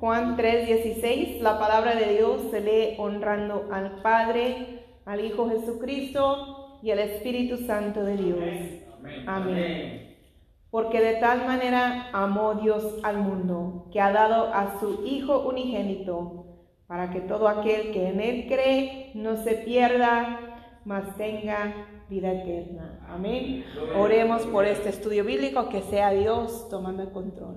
Juan 3:16, la palabra de Dios se lee honrando al Padre, al Hijo Jesucristo y al Espíritu Santo de Dios. Amén. Porque de tal manera amó Dios al mundo, que ha dado a su Hijo unigénito, para que todo aquel que en Él cree no se pierda, mas tenga vida eterna. Amén. Oremos por este estudio bíblico, que sea Dios tomando el control.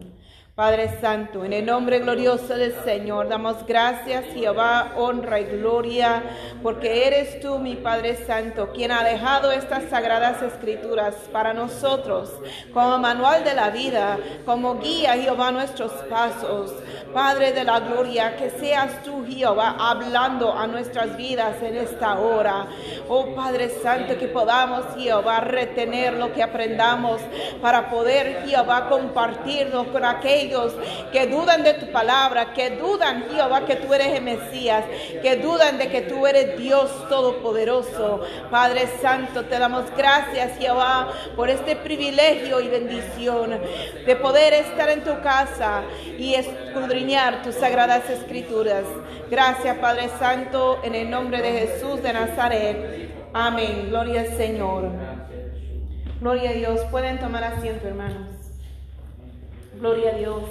Padre Santo, en el nombre glorioso del Señor, damos gracias, Jehová, honra y gloria, porque eres tú, mi Padre Santo, quien ha dejado estas sagradas escrituras para nosotros como manual de la vida, como guía, Jehová, nuestros pasos. Padre de la gloria, que seas tú, Jehová, hablando a nuestras vidas en esta hora. Oh Padre Santo, que podamos, Jehová, retener lo que aprendamos para poder, Jehová, compartirlo con aquellos que dudan de tu palabra, que dudan, Jehová, que tú eres el Mesías, que dudan de que tú eres Dios Todopoderoso. Padre Santo, te damos gracias, Jehová, por este privilegio y bendición de poder estar en tu casa y escudriñar tus sagradas escrituras. Gracias, Padre Santo, en el nombre de Jesús de Nazaret. Amén. Gloria al Señor. Gloria a Dios. Pueden tomar asiento, hermanos. Gloria a Dios.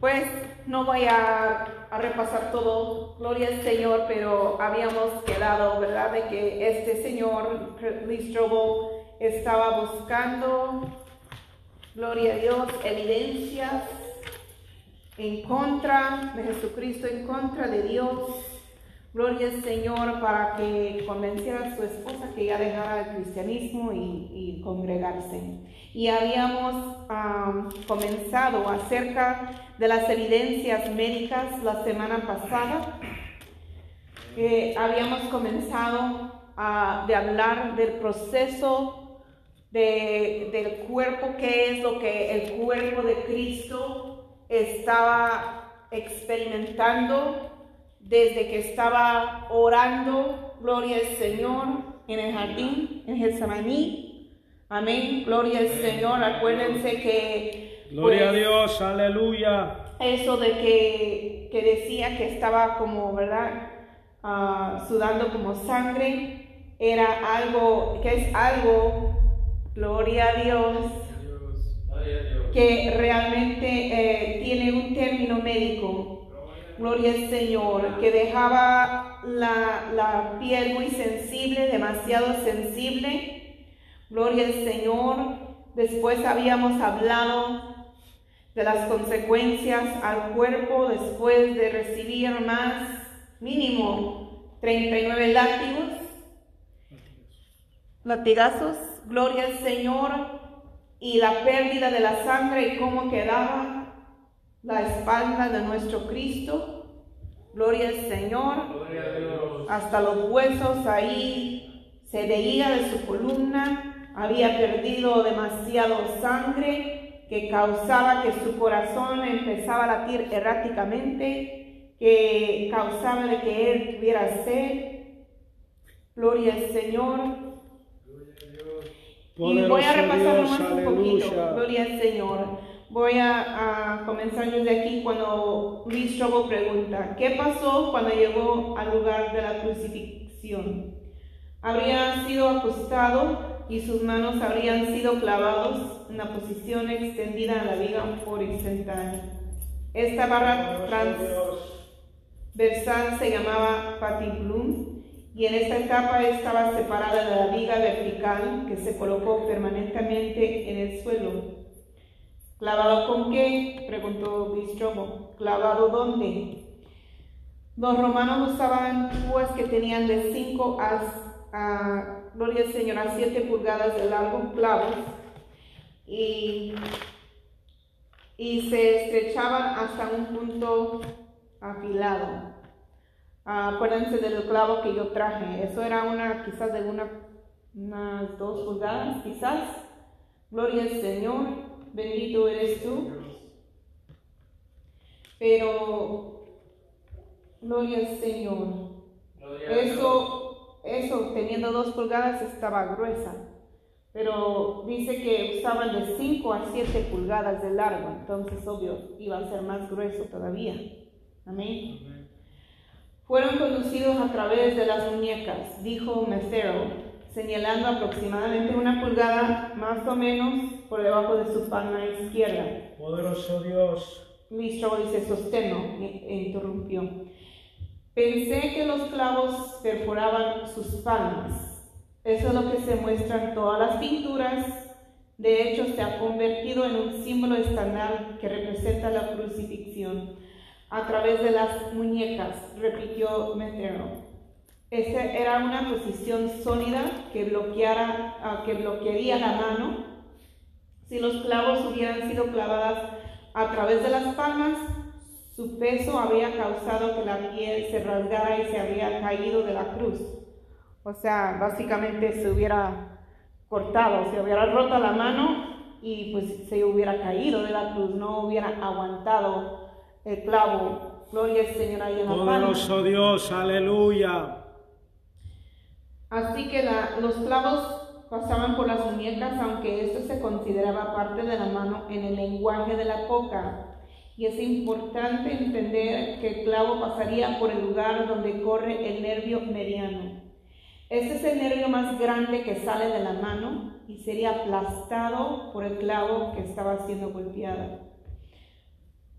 Pues no voy a, repasar todo, gloria al Señor, pero habíamos quedado, ¿verdad?, de que este señor, Listrobo, estaba buscando, gloria a Dios, evidencias en contra de Jesucristo, en contra de Dios Gloria al Señor para que convenciera a su esposa que ya dejara el cristianismo y, congregarse. Y habíamos comenzado acerca de las evidencias médicas la semana pasada. habíamos comenzado a, de hablar del proceso del cuerpo, qué es lo que el cuerpo de Cristo estaba experimentando desde que estaba orando, gloria al Señor, en el jardín, en Getsemaní. Amén, gloria al Señor. Acuérdense que... Gloria a pues, Dios, aleluya. Eso de que, que, decía que estaba como, ¿verdad? Ah, sudando como sangre, era algo, que es algo, gloria a Dios, que realmente eh, tiene un término médico gloria al Señor, que dejaba la, piel muy sensible, demasiado sensible. Gloria al Señor. Después habíamos hablado de las consecuencias al cuerpo después de recibir más, mínimo, 39 látigos, latigazos. Gloria al Señor. Y la pérdida de la sangre y cómo quedaba la espalda de nuestro Cristo. Gloria al Señor. Hasta los huesos ahí se veía de su columna. Había perdido demasiado sangre que causaba que su corazón empezaba a latir erráticamente, que causaba de que él tuviera sed. Gloria al Señor. y voy a repasar más un poquito. Gloria al Señor. Voy a, comenzar desde aquí cuando Luis Chobo pregunta, ¿qué pasó cuando llegó al lugar de la crucifixión? Habría sido acostado y sus manos habrían sido clavados en la posición extendida en la viga horizontal. Esta barra transversal se llamaba patiplum y en esta etapa estaba separada de la viga vertical que se colocó permanentemente en el suelo. ¿Clavado con qué? Preguntó Bistromo. ¿Clavado dónde? Los romanos usaban púas que tenían de 5 a, gloria al Señor, a 7 pulgadas de largo clavos y, y se estrechaban hasta un punto afilado. acuérdense del clavo que yo traje. Eso era una, quizás de una, unas dos pulgadas, quizás. Gloria al Señor bendito eres tú. Pero, gloria al Señor. eso, eso, teniendo dos pulgadas, estaba gruesa. pero dice que usaban de 5 a 7 pulgadas de largo, entonces obvio iba a ser más grueso todavía. Amén. Fueron conducidos a través de las muñecas, dijo Mesero, señalando aproximadamente una pulgada más o menos por debajo de su palma izquierda. Poderoso Dios. Luis dice, sosteno, e interrumpió. Pensé que los clavos perforaban sus palmas eso es lo que se muestra en todas las pinturas. De hecho, se ha convertido en un símbolo estándar que representa la crucifixión a través de las muñecas, repitió Metero. Esa era una posición sólida que, bloqueara, ah, que bloquearía la mano. Si los clavos hubieran sido clavadas a través de las palmas, su peso habría causado que la piel se rasgara y se habría caído de la cruz. O sea, básicamente se hubiera cortado, se hubiera roto la mano y pues se hubiera caído de la cruz, no hubiera aguantado el clavo. Gloria al Señor ahí en la Poderoso Dios, aleluya. Así que los clavos pasaban por las muñecas, aunque esto se consideraba parte de la mano en el lenguaje de la coca. Y es importante entender que el clavo pasaría por el lugar donde corre el nervio mediano. Este es el nervio más grande que sale de la mano y sería aplastado por el clavo que estaba siendo golpeado.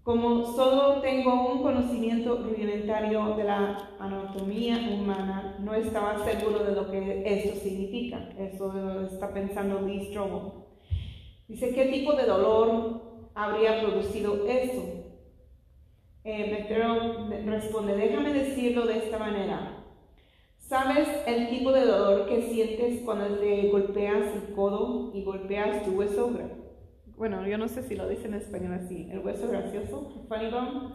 Como solo tengo un conocimiento rudimentario de la anatomía humana, no estaba seguro de lo que esto significa. Eso está pensando Lee Strobel. Dice, ¿qué tipo de dolor habría producido eso? Eh, responde, déjame decirlo de esta manera. ¿Sabes el tipo de dolor que sientes cuando te golpeas el codo y golpeas tu hueso? Bueno, yo no sé si lo dicen en español así. El hueso gracioso, funny bone.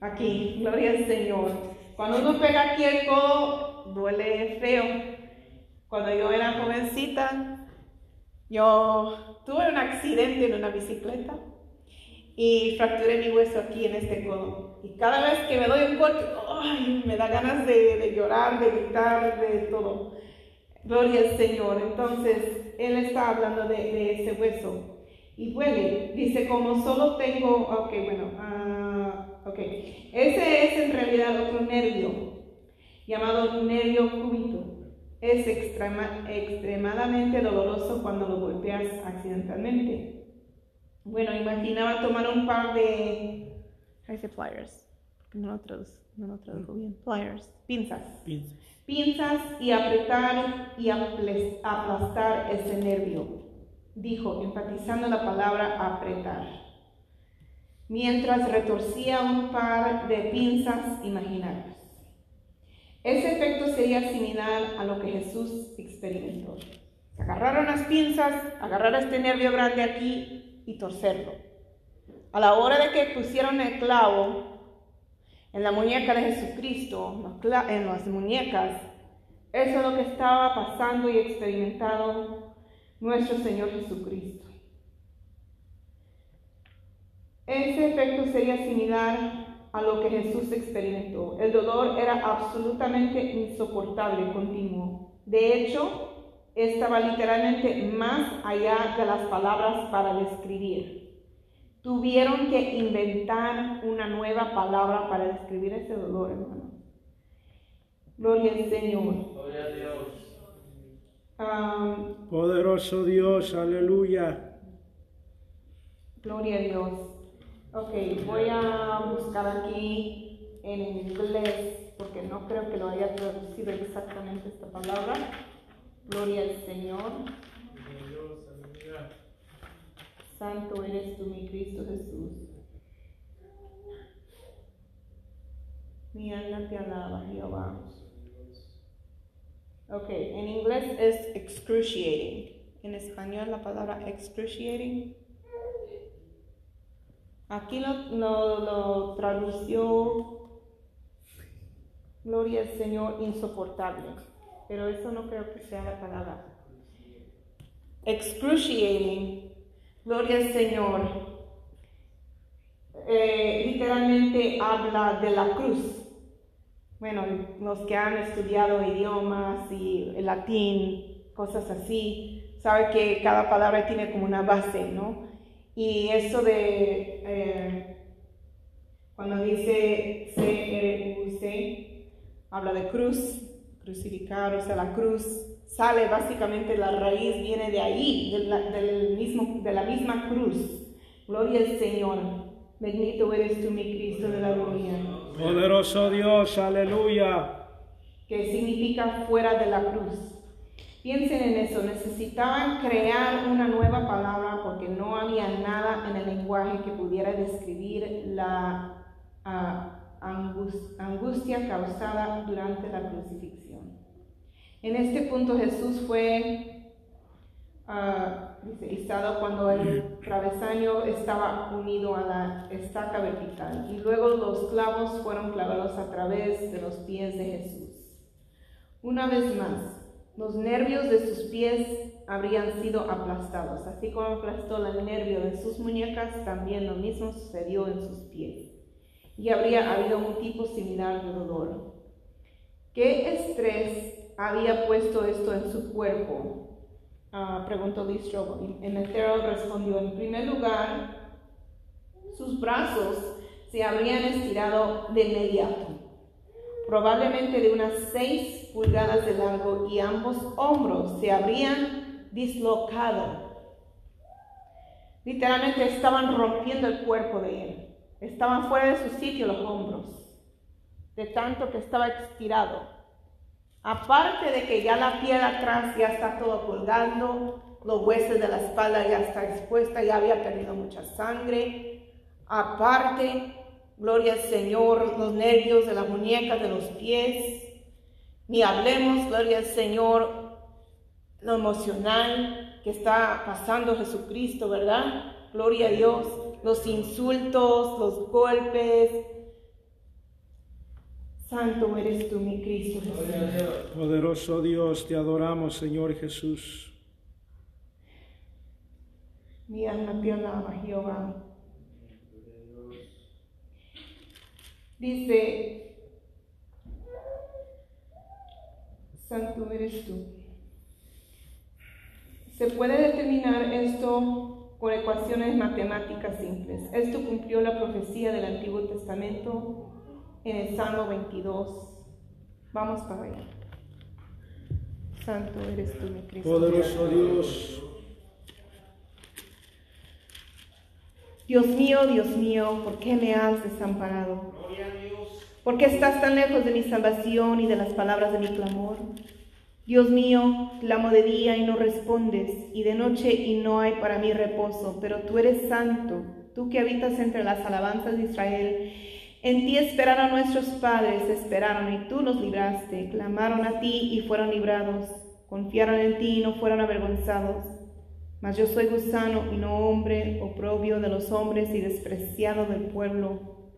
Aquí, gloria al Señor. Cuando uno pega aquí el codo, duele feo. Cuando yo era jovencita, yo tuve un accidente en una bicicleta y fracturé mi hueso aquí en este codo. Y cada vez que me doy un golpe, ay, me da ganas de, llorar, de gritar, de todo. Gloria al Señor. Entonces, Él está hablando de, ese hueso. Y duele. Dice, como solo tengo, ok, bueno, uh, ok. Ese es en realidad otro nervio, llamado nervio cúbito. Es extremadamente doloroso cuando lo golpeas accidentalmente. Bueno, imaginaba tomar un par de. dice pliers? No lo traduzco, no lo traduzco bien. Pliers, pinzas. Pinzas. Pinzas y apretar y aplastar ese nervio, dijo, enfatizando la palabra apretar. Mientras retorcía un par de pinzas imaginarias. Ese efecto sería similar a lo que Jesús experimentó. Agarraron las pinzas, agarrar este nervio grande aquí y torcerlo. A la hora de que pusieron el clavo en la muñeca de Jesucristo, en las muñecas, eso es lo que estaba pasando y experimentado nuestro Señor Jesucristo. Ese efecto sería similar a lo que Jesús experimentó. El dolor era absolutamente insoportable, continuo. De hecho, estaba literalmente más allá de las palabras para describir. Tuvieron que inventar una nueva palabra para describir ese dolor, hermano. Gloria al Señor. Gloria a Dios. Poderoso Dios, aleluya. Gloria a Dios. Ok, voy a buscar aquí en inglés porque no creo que lo haya traducido exactamente esta palabra. Gloria al Señor. Santo eres tú, mi Cristo Jesús. Mi alma te alaba, Jehová. Ok, en inglés es excruciating. En español la palabra excruciating. Aquí lo, lo, lo tradució, gloria al Señor, insoportable pero eso no creo que sea la palabra. Excruciating, gloria al Señor, eh, literalmente habla de la cruz. Bueno, los que han estudiado idiomas y el latín, cosas así, sabe que cada palabra tiene como una base, ¿no? Y eso de eh, cuando dice C-R-U-C, habla de cruz, crucificar, o sea, la cruz sale básicamente, la raíz viene de ahí, de la, del mismo, de la misma cruz. Gloria al Señor. Bendito eres tú, mi Cristo de la gloria. Poderoso Dios, aleluya. Que significa fuera de la cruz. Piensen en eso, necesitaban crear una nueva palabra porque no había nada en el lenguaje que pudiera describir la angustia causada durante la crucifixión. En este punto Jesús fue uh, cuando el travesaño estaba unido a la estaca vertical y luego los clavos fueron clavados a través de los pies de Jesús. Una vez más, los nervios de sus pies habrían sido aplastados, así como aplastó el nervio de sus muñecas, también lo mismo sucedió en sus pies y habría habido un tipo similar de dolor. ¿Qué estrés había puesto esto en su cuerpo? Ah, preguntó Lee Strobel. Y Metero respondió, en primer lugar, sus brazos se habrían estirado de inmediato, probablemente de unas seis pulgadas de largo, y ambos hombros se habrían dislocado. Literalmente estaban rompiendo el cuerpo de él. Estaban fuera de su sitio los hombros, de tanto que estaba estirado. Aparte de que ya la piel atrás ya está todo colgando, los huesos de la espalda ya está expuesta, ya había perdido mucha sangre. Aparte, gloria al Señor, los nervios de las muñecas, de los pies. Ni hablemos, gloria al Señor, lo emocional que está pasando Jesucristo, ¿verdad? Gloria a Dios los insultos, los golpes. Santo eres tú, mi Cristo. Poderoso Dios, te adoramos, Señor Jesús. Mi alma te alaba, Jehová. Dice, Santo eres tú. Se puede determinar esto por ecuaciones matemáticas simples. Esto cumplió la profecía del Antiguo Testamento en el Salmo 22. Vamos para allá. Santo eres tú, mi Cristo. Poderoso Dios. Dios mío, Dios mío, ¿por qué me has desamparado? ¿Por qué estás tan lejos de mi salvación y de las palabras de mi clamor? Dios mío, clamo de día y no respondes, y de noche y no hay para mí reposo, pero tú eres santo, tú que habitas entre las alabanzas de Israel. En ti esperaron nuestros padres, esperaron y tú los libraste, clamaron a ti y fueron librados, confiaron en ti y no fueron avergonzados. Mas yo soy gusano y no hombre, oprobio de los hombres y despreciado del pueblo.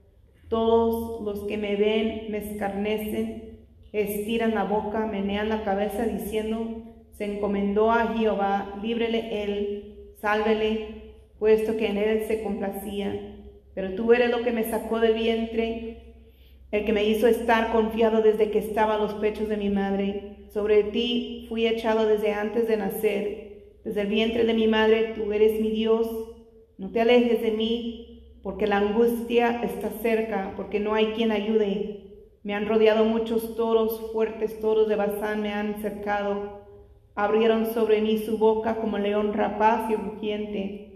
Todos los que me ven me escarnecen estiran la boca, menean la cabeza diciendo, se encomendó a Jehová, líbrele él, sálvele, puesto que en él se complacía. Pero tú eres lo que me sacó del vientre, el que me hizo estar confiado desde que estaba a los pechos de mi madre. Sobre ti fui echado desde antes de nacer. Desde el vientre de mi madre tú eres mi Dios. No te alejes de mí, porque la angustia está cerca, porque no hay quien ayude. Me han rodeado muchos toros, fuertes toros de Bazán me han cercado. Abrieron sobre mí su boca como león rapaz y rugiente.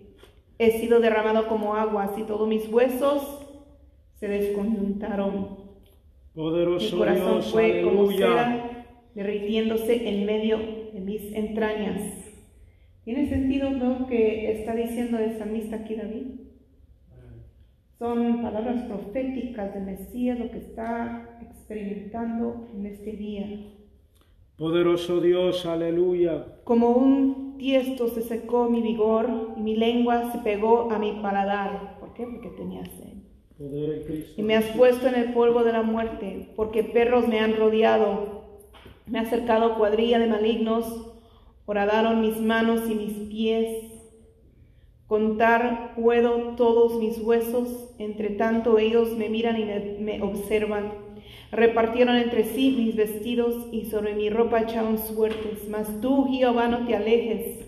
He sido derramado como agua, y todos mis huesos se desconjuntaron. Poderoso Mi corazón Dios, fue como aleluya. cera, derritiéndose en medio de mis entrañas. ¿Tiene sentido lo que está diciendo el salmista aquí David? Son palabras proféticas de Mesías, lo que está experimentando en este día. Poderoso Dios, aleluya. Como un tiesto se secó mi vigor y mi lengua se pegó a mi paladar. ¿Por qué? Porque tenía sed. Poder en Cristo. Y me has puesto en el polvo de la muerte, porque perros me han rodeado. Me ha acercado cuadrilla de malignos, horadaron mis manos y mis pies. Contar puedo todos mis huesos, entre tanto ellos me miran y me, me observan. Repartieron entre sí mis vestidos y sobre mi ropa echaron suertes. Mas tú, Jehová, no te alejes.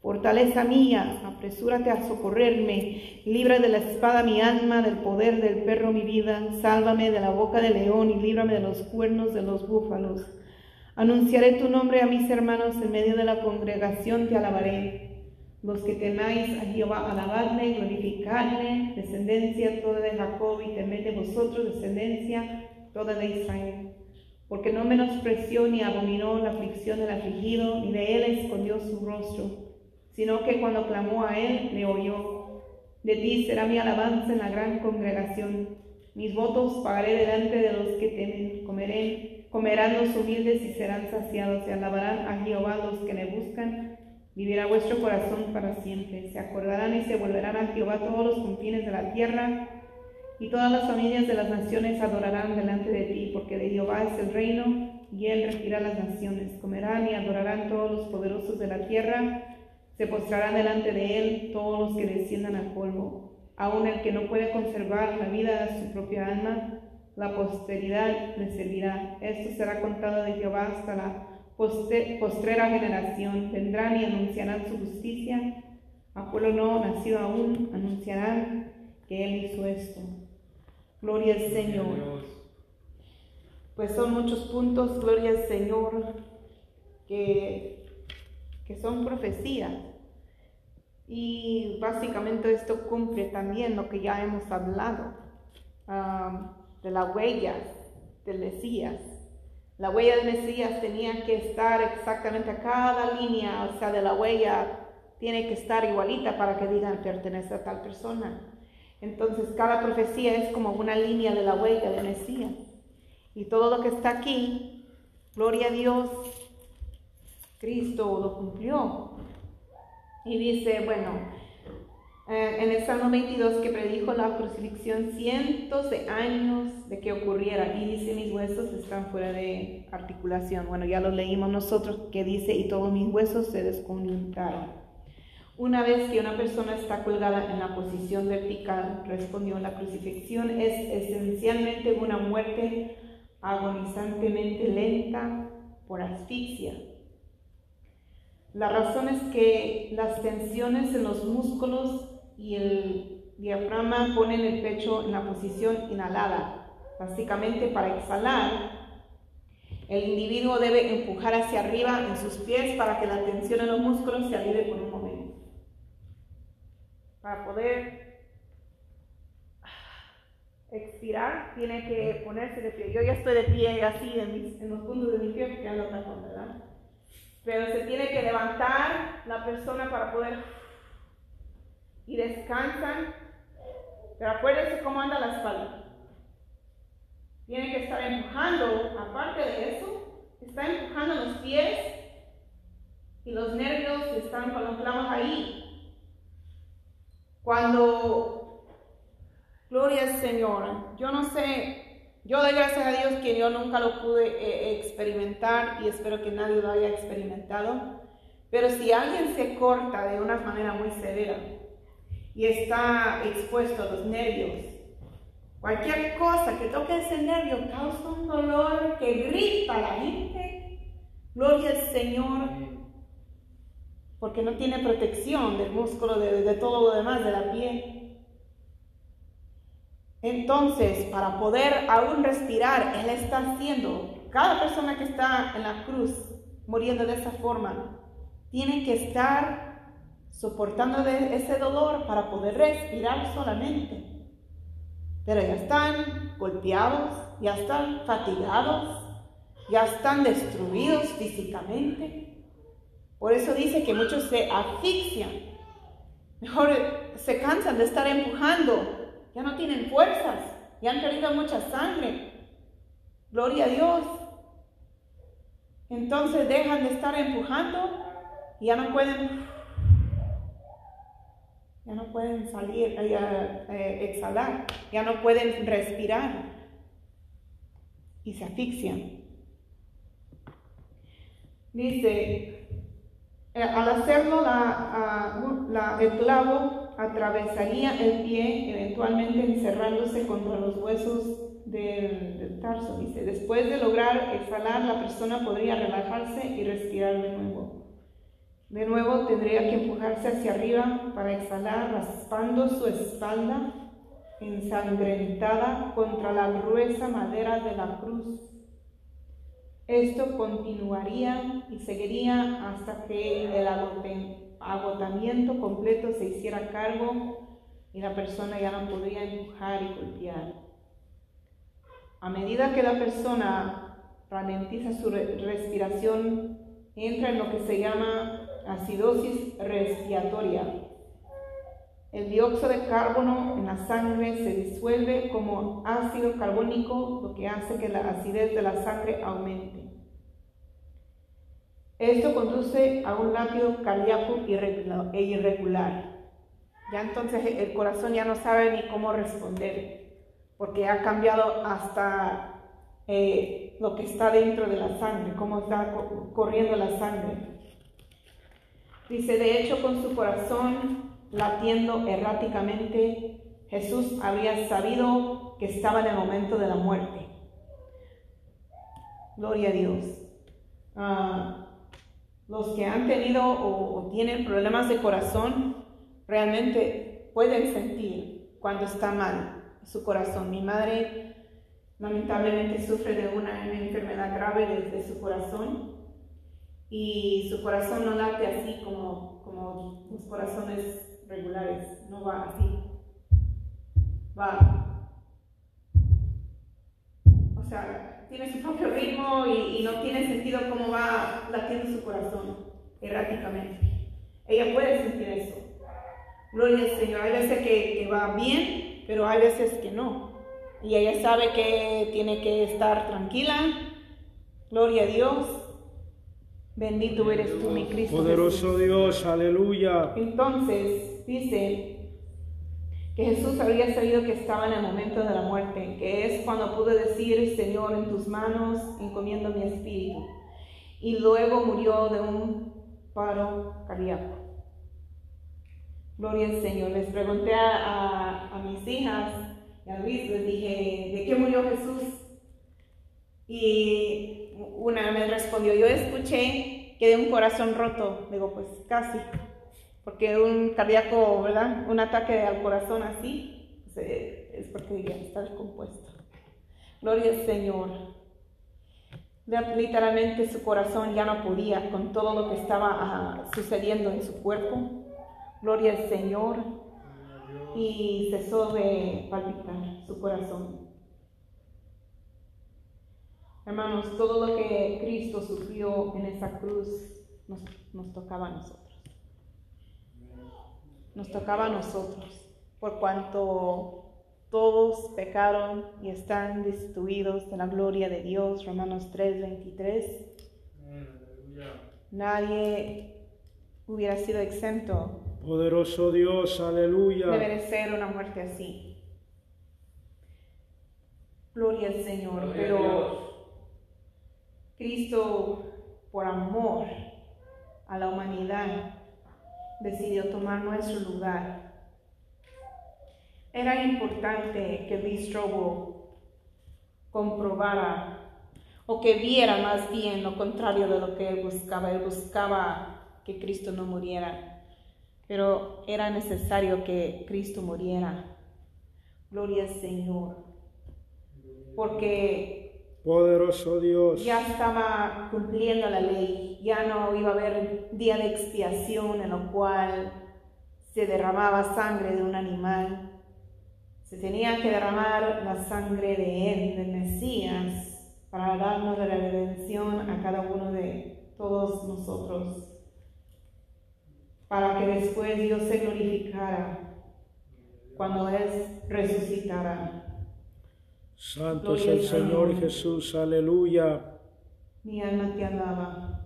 Fortaleza mía, apresúrate a socorrerme, libra de la espada mi alma, del poder del perro mi vida, sálvame de la boca del león y líbrame de los cuernos de los búfalos. Anunciaré tu nombre a mis hermanos en medio de la congregación, te alabaré. Los que temáis a Jehová, alabadle, glorificadle, descendencia toda de Jacob y temed de vosotros, descendencia toda de Israel. Porque no menospreció ni abominó la aflicción del afligido, ni de él escondió su rostro sino que cuando clamó a él, le oyó. De ti será mi alabanza en la gran congregación. Mis votos pagaré delante de los que temen. Comeré, comerán los humildes y serán saciados. Se alabarán a Jehová los que le buscan. Vivirá vuestro corazón para siempre. Se acordarán y se volverán a Jehová todos los confines de la tierra. Y todas las familias de las naciones adorarán delante de ti, porque de Jehová es el reino, y él regirá las naciones. Comerán y adorarán todos los poderosos de la tierra se postrarán delante de él todos los que desciendan al polvo, aun el que no puede conservar la vida de su propia alma, la posteridad le servirá. Esto será contado de Jehová hasta la postrera generación. Vendrán y anunciarán su justicia. A pueblo no nacido aún anunciarán que Él hizo esto. Gloria al Señor. Pues son muchos puntos, gloria al Señor, que que son profecías. Y básicamente esto cumple también lo que ya hemos hablado de la huella del Mesías. La huella del Mesías tenía que estar exactamente a cada línea, o sea, de la huella tiene que estar igualita para que digan pertenece a tal persona. Entonces cada profecía es como una línea de la huella del Mesías. Y todo lo que está aquí, gloria a Dios, Cristo lo cumplió. Y dice, bueno, eh, en el Salmo 22 que predijo la crucifixión cientos de años de que ocurriera y dice mis huesos están fuera de articulación. Bueno, ya lo leímos nosotros que dice y todos mis huesos se desconjuntaron. Una vez que una persona está colgada en la posición vertical, respondió, la crucifixión es esencialmente una muerte agonizantemente lenta por asfixia la razón es que las tensiones en los músculos y el diafragma ponen el pecho en la posición inhalada. Básicamente para exhalar, el individuo debe empujar hacia arriba en sus pies para que la tensión en los músculos se alivie por un momento. Para poder expirar, tiene que ponerse de pie. Yo ya estoy de pie así en, los puntos de mi pie porque ando otra ¿verdad? Pero se tiene que levantar la persona para poder y descansan. Pero acuérdense cómo anda la espalda. Tiene que estar empujando, aparte de eso, está empujando los pies y los nervios están con los clavos ahí. Cuando, gloria al Señor, yo no sé yo doy gracias a Dios que yo nunca lo pude eh, experimentar y espero que nadie lo haya experimentado. Pero si alguien se corta de una manera muy severa y está expuesto a los nervios, cualquier cosa que toque ese nervio causa un dolor que grita a la gente. Gloria al Señor, porque no tiene protección del músculo, de, todo lo demás, de la piel. Entonces, para poder aún respirar, Él está haciendo, cada persona que está en la cruz muriendo de esa forma, tiene que estar soportando ese dolor para poder respirar solamente. Pero ya están golpeados, ya están fatigados, ya están destruidos físicamente. Por eso dice que muchos se asfixian, mejor se cansan de estar empujando ya no tienen fuerzas, ya han perdido mucha sangre. Gloria a Dios. Entonces dejan de estar empujando y ya no pueden, ya no pueden salir, eh, eh, exhalar, ya no pueden respirar y se asfixian. Dice, eh, al hacerlo la, el clavo atravesaría el pie, eventualmente encerrándose contra los huesos del, tarso. Dice, después de lograr exhalar, la persona podría relajarse y respirar de nuevo. De nuevo tendría que empujarse hacia arriba para exhalar, raspando su espalda ensangrentada contra la gruesa madera de la cruz. Esto continuaría y seguiría hasta que el agotamiento completo se hiciera cargo y la persona ya no podría empujar y golpear. A medida que la persona ralentiza su respiración, entra en lo que se llama acidosis respiratoria. El dióxido de carbono en la sangre se disuelve como ácido carbónico, lo que hace que la acidez de la sangre aumente. Esto conduce a un latido cardíaco e irregular. Ya entonces el corazón ya no sabe ni cómo responder, porque ha cambiado hasta eh, lo que está dentro de la sangre, cómo está corriendo la sangre. Dice, de hecho, con su corazón latiendo erráticamente, Jesús había sabido que estaba en el momento de la muerte. Gloria a Dios. Ah, los que han tenido o, tienen problemas de corazón realmente pueden sentir cuando está mal su corazón. Mi madre lamentablemente sufre de una enfermedad grave desde su corazón y su corazón no late así como, como los corazones regulares, no va así. Va. O sea, tiene su propio ritmo y, no tiene sentido cómo va latiendo su corazón erráticamente. Ella puede sentir eso. Gloria al Señor. Hay veces que, que va bien, pero hay veces que no. Y ella sabe que tiene que estar tranquila. Gloria a Dios Bendito eres tú, mi Cristo. Poderoso Dios, aleluya. Entonces, dice que Jesús había sabido que estaba en el momento de la muerte, que es cuando pudo decir, Señor, en tus manos encomiendo mi espíritu. Y luego murió de un paro cardíaco. Gloria al Señor. Les pregunté a, a mis hijas y a Luis, les dije, ¿de qué murió Jesús? Y una me respondió, yo escuché que de un corazón roto. Digo, pues casi, porque un cardíaco, ¿verdad? Un ataque al corazón así, pues, eh, es porque ya está descompuesto. Gloria al Señor. Literalmente su corazón ya no podía con todo lo que estaba ah, sucediendo en su cuerpo. Gloria al Señor. Y cesó de palpitar su corazón. Hermanos, todo lo que Cristo sufrió en esa cruz nos, tocaba a nosotros. Nos tocaba a nosotros, por cuanto todos pecaron y están destituidos de la gloria de Dios. Romanos 3, 23. Nadie hubiera sido exento. Poderoso Dios, aleluya. De merecer una muerte así. Gloria al Señor. Pero Cristo, por amor a la humanidad, decidió tomar nuestro lugar. Era importante que Lee comprobara o que viera más bien lo contrario de lo que él buscaba. Él buscaba que Cristo no muriera, pero era necesario que Cristo muriera. Gloria al Señor. Porque Poderoso Dios. Ya estaba cumpliendo la ley, ya no iba a haber día de expiación en lo cual se derramaba sangre de un animal. Se tenía que derramar la sangre de él, del Mesías, para darnos la redención a cada uno de todos nosotros. Para que después Dios se glorificara cuando Él resucitara. Santo es el Señor Jesús, aleluya. Mi alma te alaba.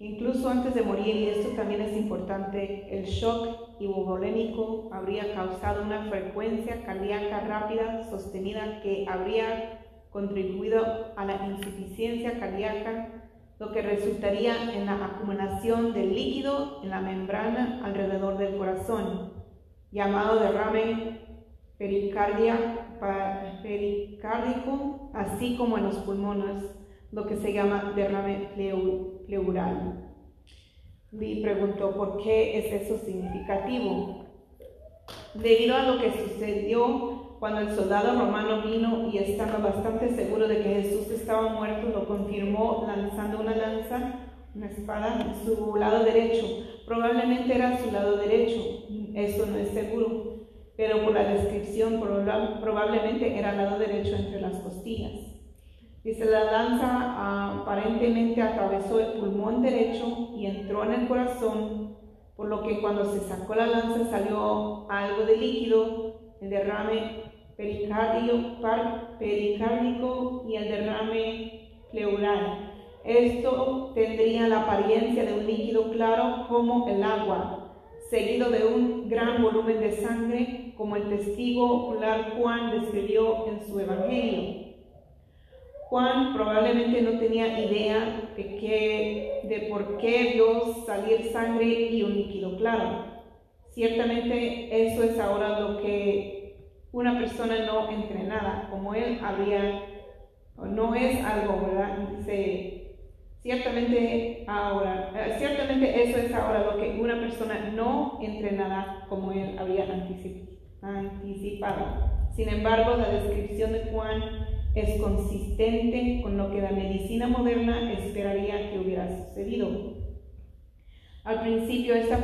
Incluso antes de morir, y esto también es importante, el shock hipovolémico habría causado una frecuencia cardíaca rápida sostenida que habría contribuido a la insuficiencia cardíaca, lo que resultaría en la acumulación de líquido en la membrana alrededor del corazón, llamado derrame pericardia pericárdico, así como en los pulmones, lo que se llama derrame pleural. Lee preguntó por qué es eso significativo. Debido a lo que sucedió cuando el soldado romano vino y estando bastante seguro de que Jesús estaba muerto, lo confirmó lanzando una lanza, una espada, en su lado derecho. Probablemente era su lado derecho, eso no es seguro, pero por la descripción probablemente era el lado derecho entre las costillas. Dice, la lanza aparentemente atravesó el pulmón derecho y entró en el corazón, por lo que cuando se sacó la lanza salió algo de líquido, el derrame pericárdico y el derrame pleural. Esto tendría la apariencia de un líquido claro como el agua, seguido de un gran volumen de sangre, como el testigo ocular Juan describió en su evangelio. Juan probablemente no tenía idea de, de por qué vio salir sangre y un líquido claro. Ciertamente eso es ahora lo que una persona no entrenada como él habría, no es algo, ¿verdad? Dice, ciertamente ahora, eh, ciertamente eso es ahora lo que una persona no entrenada como él había anticipado. Sin embargo, la descripción de Juan es consistente con lo que la medicina moderna esperaría que hubiera sucedido. Al principio esta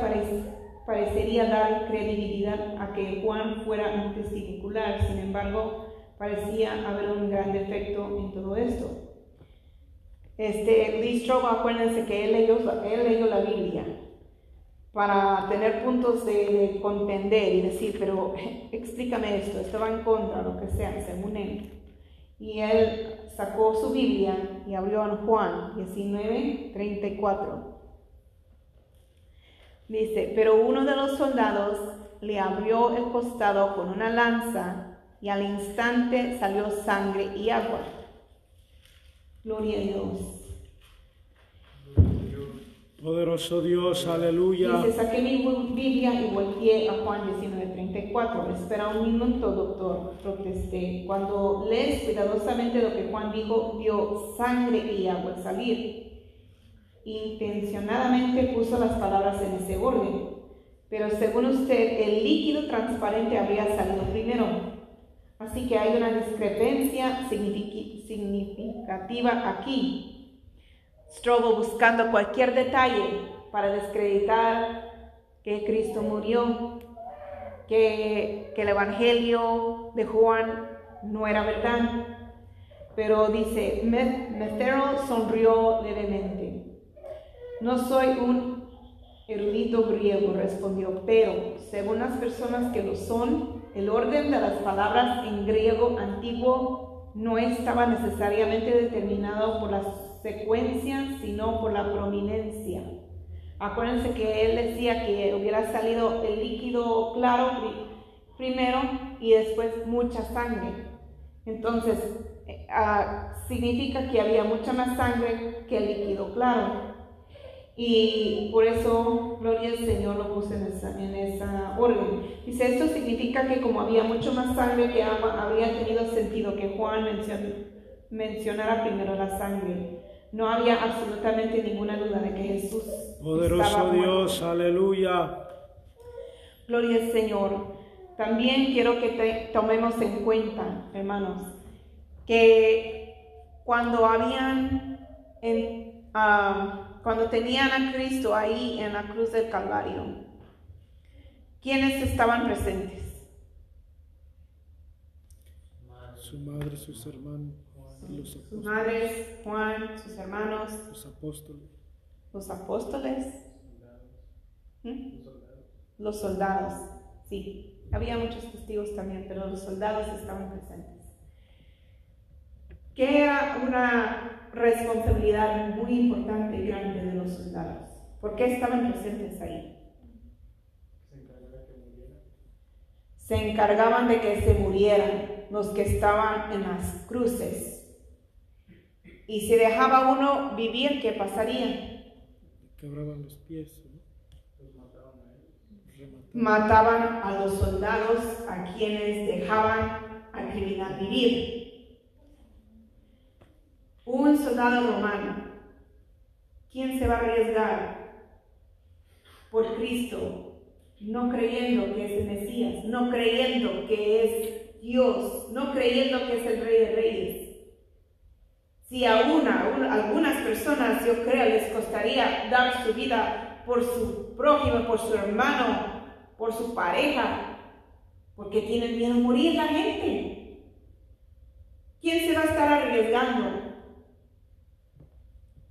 parecería dar credibilidad a que Juan fuera un testicular, sin embargo parecía haber un gran defecto en todo esto. Este, Lee Strobel, acuérdense que él leyó, él leyó la Biblia para tener puntos de, contender y decir, pero explícame esto, esto va en contra, lo que sea, según él. Y él sacó su Biblia y abrió en Juan 19, 34. Dice, pero uno de los soldados le abrió el costado con una lanza y al instante salió sangre y agua. Gloria a Dios. Poderoso Dios, aleluya. Dice, saqué mi Biblia y volteé a Juan 19:34. Espera un minuto, doctor, protesté. Cuando lees cuidadosamente lo que Juan dijo, vio sangre y agua al salir. Intencionadamente puso las palabras en ese orden. Pero según usted, el líquido transparente habría salido primero. Así que hay una discrepancia significativa aquí. Strobel buscando cualquier detalle para descreditar que Cristo murió, que, el Evangelio de Juan no era verdad. Pero dice, Methero sonrió levemente. No soy un erudito griego, respondió, pero según las personas que lo son, el orden de las palabras en griego antiguo no estaba necesariamente determinado por las secuencia, sino por la prominencia. Acuérdense que él decía que hubiera salido el líquido claro primero y después mucha sangre. Entonces, eh, ah, significa que había mucha más sangre que el líquido claro. Y por eso, gloria al Señor, lo puse en esa, en esa orden. Dice, esto significa que como había mucho más sangre que agua, habría tenido sentido que Juan mencionara primero la sangre no había absolutamente ninguna duda de que Jesús Poderoso Dios, aleluya. Gloria al Señor. También quiero que tomemos en cuenta, hermanos, que cuando habían, ah, cuando tenían a Cristo ahí en la cruz del Calvario, ¿quiénes estaban presentes? Su madre, sus hermanos sus madres, Juan, sus hermanos, los apóstoles, los apóstoles, los soldados, sí, había muchos testigos también, pero los soldados estaban presentes. Que era una responsabilidad muy importante y grande de los soldados. ¿Por qué estaban presentes ahí? Se encargaban de que se murieran los que estaban en las cruces y si dejaba uno vivir, ¿qué pasaría? Quebraban los pies. Mataban a los soldados a quienes dejaban al criminal vivir. Un soldado romano, ¿quién se va a arriesgar por Cristo, no creyendo que es el Mesías, no creyendo que es Dios, no creyendo que es el Rey de Reyes. Si a, una, algunas personas, yo creo, les costaría dar su vida por su prójimo, por su hermano, por su pareja, porque tienen miedo a morir la gente. ¿Quién se va a estar arriesgando?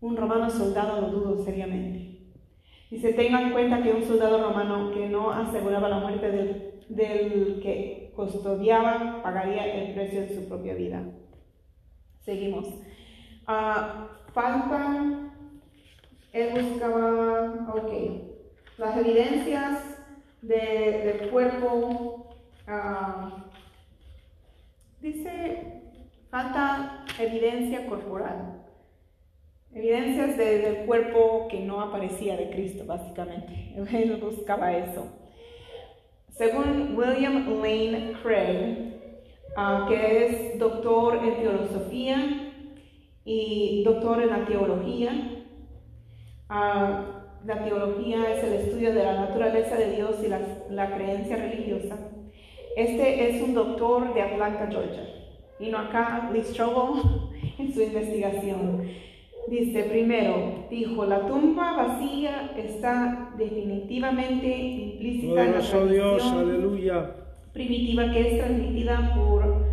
Un romano soldado lo dudo seriamente. Y se tenga en cuenta que un soldado romano que no aseguraba la muerte del, que custodiaba pagaría el precio de su propia vida. Seguimos. Uh, falta, él buscaba, ok, las evidencias del cuerpo, ah, dice, falta evidencia corporal. Evidencias del cuerpo que no aparecía de Cristo, básicamente. Él buscaba eso. Según William Lane Craig, ah, que es doctor en teología y doctor en la teología, ah, la teología es el estudio de la naturaleza de Dios y la, la creencia religiosa. Este es un doctor de Atlanta, Georgia. Vino acá, Lee Strobel, en su investigación. Dice primero, dijo, la tumba vacía está definitivamente implícita en la tradición Dios, aleluya. primitiva que es transmitida por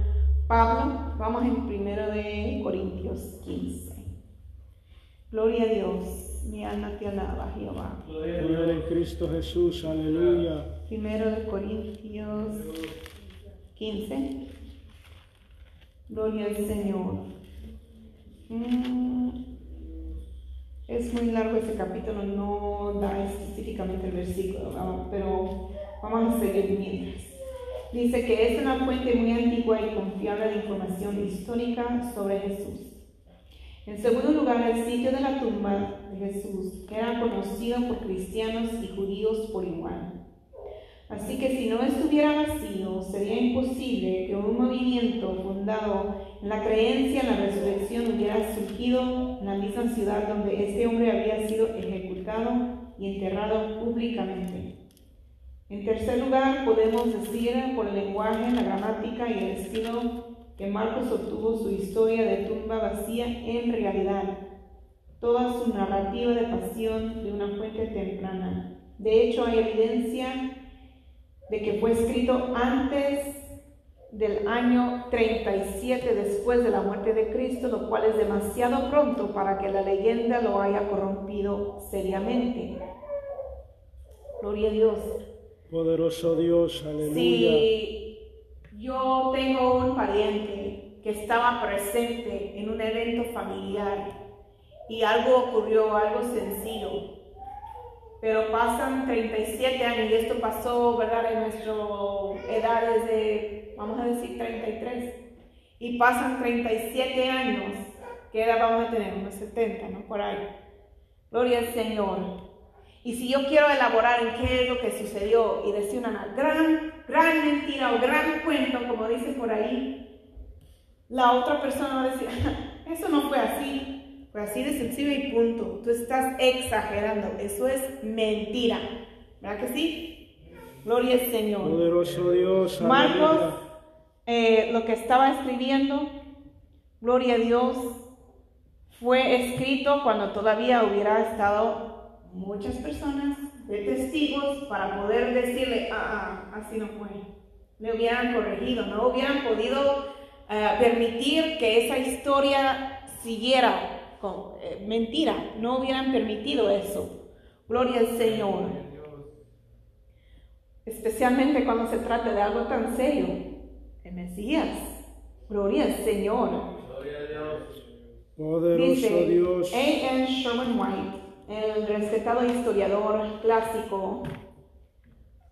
Pablo. Vamos en primero de Corintios 15. Gloria a Dios, mi alma te alaba, Jehová. Gloria en Cristo Jesús, aleluya. Primero de Corintios 15. Gloria al Señor. Mm. Es muy largo ese capítulo, no da específicamente el versículo, pero vamos a seguir mientras. Dice que es una fuente muy antigua y confiable de información histórica sobre Jesús. En segundo lugar, el sitio de la tumba de Jesús era conocido por cristianos y judíos por igual. Así que si no estuviera vacío, sería imposible que un movimiento fundado en la creencia en la resurrección hubiera surgido en la misma ciudad donde este hombre había sido ejecutado y enterrado públicamente. En tercer lugar, podemos decir por el lenguaje, la gramática y el estilo que Marcos obtuvo su historia de tumba vacía en realidad, toda su narrativa de pasión de una fuente temprana. De hecho, hay evidencia de que fue escrito antes del año 37 después de la muerte de Cristo, lo cual es demasiado pronto para que la leyenda lo haya corrompido seriamente. Gloria a Dios. Poderoso Dios, aleluya. Si yo tengo un pariente que estaba presente en un evento familiar y algo ocurrió, algo sencillo, pero pasan 37 años y esto pasó, ¿verdad?, en nuestra edad desde, vamos a decir, 33. Y pasan 37 años, ¿qué edad vamos a tener? Unos 70, ¿no? Por ahí. Gloria al Señor. Y si yo quiero elaborar en qué es lo que sucedió y decir una gran, gran mentira o gran cuento, como dice por ahí, la otra persona va a decir, eso no fue así. Fue así de sencillo y punto. Tú estás exagerando. Eso es mentira. ¿Verdad que sí? Gloria al Señor. Poderoso Dios. Marcos, eh, lo que estaba escribiendo, gloria a Dios, fue escrito cuando todavía hubiera estado muchas personas de testigos para poder decirle, ah, ah así no fue. Me hubieran corregido, no hubieran podido eh, permitir que esa historia siguiera eh, mentira, no hubieran permitido eso. Gloria al Señor. Especialmente cuando se trata de algo tan serio. El Mesías. Gloria al Señor. Gloria a Dios. Poderoso Dios. A. N. Sherman White, el respetado historiador clásico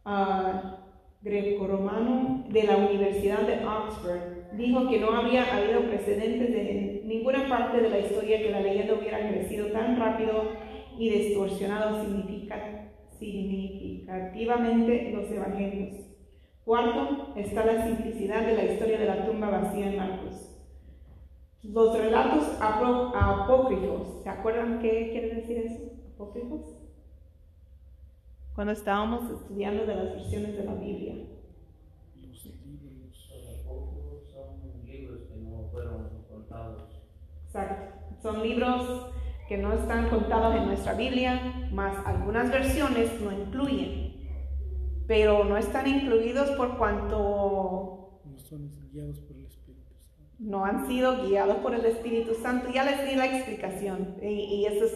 uh, greco-romano de la Universidad de Oxford, dijo que no había habido precedentes en ninguna parte de la historia que la leyenda hubiera crecido tan rápido y distorsionado significativamente los evangelios. Cuarto, está la simplicidad de la historia de la tumba vacía en Marcos. Los relatos apócrifos, ¿se acuerdan qué quiere decir eso? ¿Apócrifos? cuando estábamos estudiando de las versiones de la Biblia. Los libros. son libros que no fueron contados. Son libros que no están contados en nuestra Biblia, más algunas versiones lo incluyen, pero no están incluidos por cuanto No son guiados por el Espíritu Santo. no han sido guiados por el Espíritu Santo. Ya les di la explicación y, y eso es,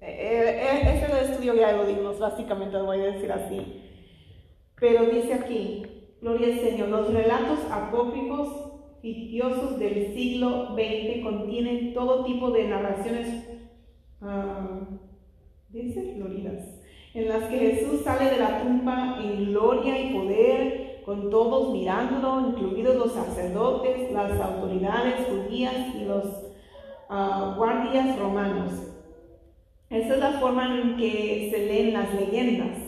eh, eh, ese es el estudio ya lo dimos, básicamente lo voy a decir así. Pero dice aquí, gloria al Señor, los relatos apócrifos fictiosos del siglo XX contienen todo tipo de narraciones, ah, dice floridas, en las que Jesús sale de la tumba en gloria y poder, con todos mirándolo, incluidos los sacerdotes, las autoridades judías y los ah, guardias romanos. Esa es la forma en que se leen las leyendas.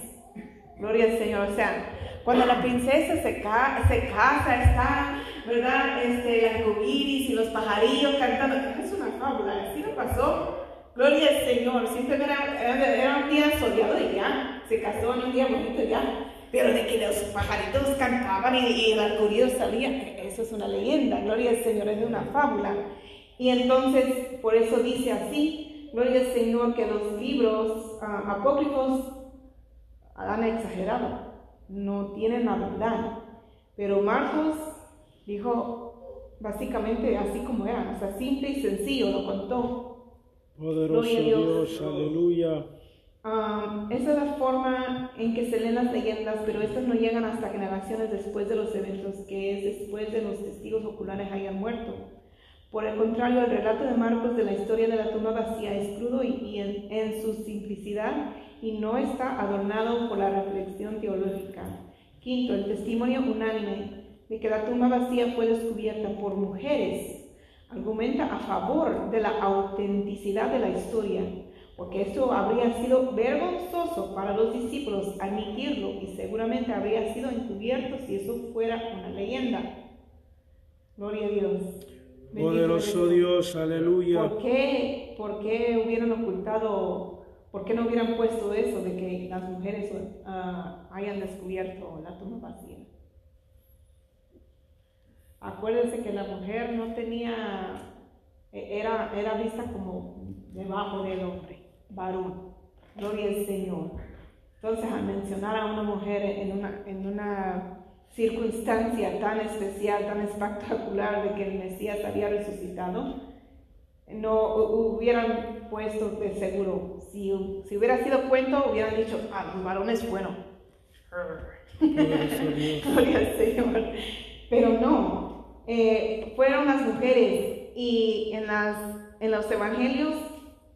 Gloria al Señor. O sea, cuando la princesa se, ca- se casa, está, ¿verdad? Este, el arcoíris y los pajarillos cantando. Es una fábula, así no pasó. Gloria al Señor. Simplemente era, era- era un día soleado y ya. Se casó en un día bonito y ya. Pero de que los pajaritos cantaban y, y el arcoíris salía, eso es una leyenda. Gloria al Señor, es una fábula. Y entonces, por eso dice así, gloria al Señor, que los libros ah, apócrifos han exagerado, no tienen la verdad. Pero Marcos dijo básicamente así como era, o sea, simple y sencillo, lo contó. Poderoso Dios. Dios, aleluya. Esa es la forma en que se leen las leyendas, pero estas no llegan hasta generaciones después de los eventos, que es después de los testigos oculares hayan muerto. Por el contrario, el relato de Marcos de la historia de la tumba vacía es crudo y, y en, en su simplicidad y no está adornado por la reflexión teológica. Quinto, el testimonio unánime de que la tumba vacía fue descubierta por mujeres argumenta a favor de la autenticidad de la historia, porque esto habría sido vergonzoso para los discípulos admitirlo y seguramente habría sido encubierto si eso fuera una leyenda. Gloria a Dios. Poderoso. Dios, aleluya. ¿Por qué, ¿Por qué hubieran ocultado, por qué no hubieran puesto eso de que las mujeres ah, hayan descubierto la tumba vacía? Acuérdense que la mujer no tenía, e- era, era vista como debajo del hombre, varón. Gloria al Señor. Entonces, al mencionar a una mujer en una, en una circunstancia tan especial, tan espectacular de que el Mesías había resucitado, no hu- hubieran puesto de seguro. Si, si hubiera sido cuento, hubieran dicho, ah, los varones, bueno. Poderoso Dios. Gloria al Señor. Pero no, eh, fueron las mujeres y en, las, en los evangelios,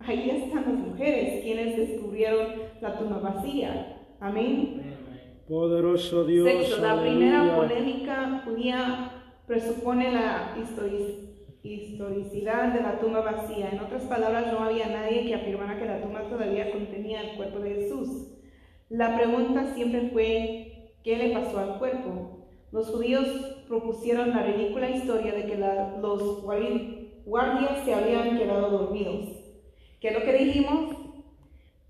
ahí están las mujeres quienes descubrieron la tumba vacía. Amén. Poderoso Dios, Sexto, la primera polémica judía presupone la histori- historicidad de la tumba vacía. En otras palabras, no había nadie que afirmara que la tumba todavía contenía el cuerpo de Jesús. La pregunta siempre fue, ¿qué le pasó al cuerpo? Los judíos propusieron la ridícula historia de que los guardi- guardias se habían quedado dormidos. ¿Qué es lo que dijimos?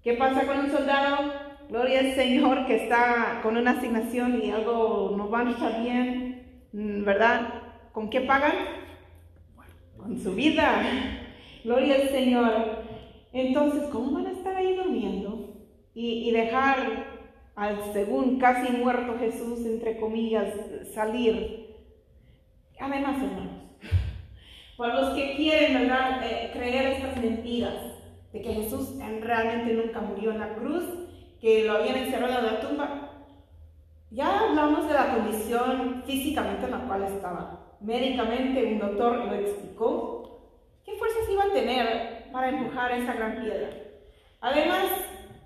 ¿Qué pasa con un soldado? Gloria al Señor que está con una asignación y algo no va a estar bien, ¿verdad? ¿Con qué pagan? Con su vida. Gloria al Señor. Entonces, ¿cómo van a estar ahí durmiendo y, y dejar al según casi muerto Jesús, entre comillas, salir? Además, hermanos, para los que quieren, eh, creer estas mentiras de que Jesús realmente nunca murió en la cruz, que lo habían encerrado en la tumba, ya hablamos de la condición físicamente en la cual estaba. Médicamente, un doctor lo explicó. ¿Qué fuerzas iba a tener para empujar esa gran piedra? Además,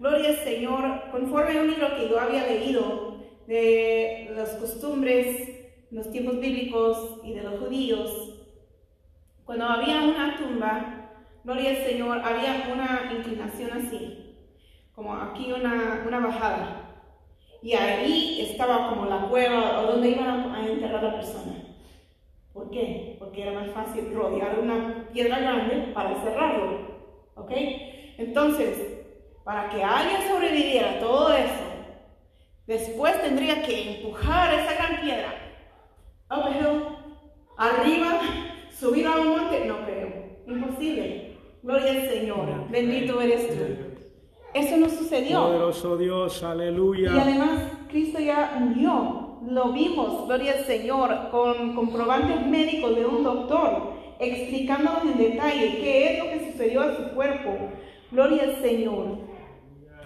gloria al Señor, conforme a un libro que yo había leído de las costumbres, los tiempos bíblicos y de los judíos, cuando había una tumba, gloria al Señor, había una inclinación así, como aquí una, una bajada. Y ahí estaba como la cueva o donde iban a enterrar a la persona. ¿Por qué? Porque era más fácil rodear una piedra grande para cerrarlo. ¿Ok? Entonces, para que alguien sobreviviera a todo eso, Después tendría que empujar esa gran piedra. Up a hill, arriba, subir a un monte. No creo. Imposible. Gloria al Señor. Bendito eres tú. Eso no sucedió. Poderoso Dios, Y aleluya. además, Cristo ya murió. Lo vimos, gloria al Señor, con comprobantes médicos de un doctor, explicándonos en detalle qué es lo que sucedió a su cuerpo. Gloria al Señor.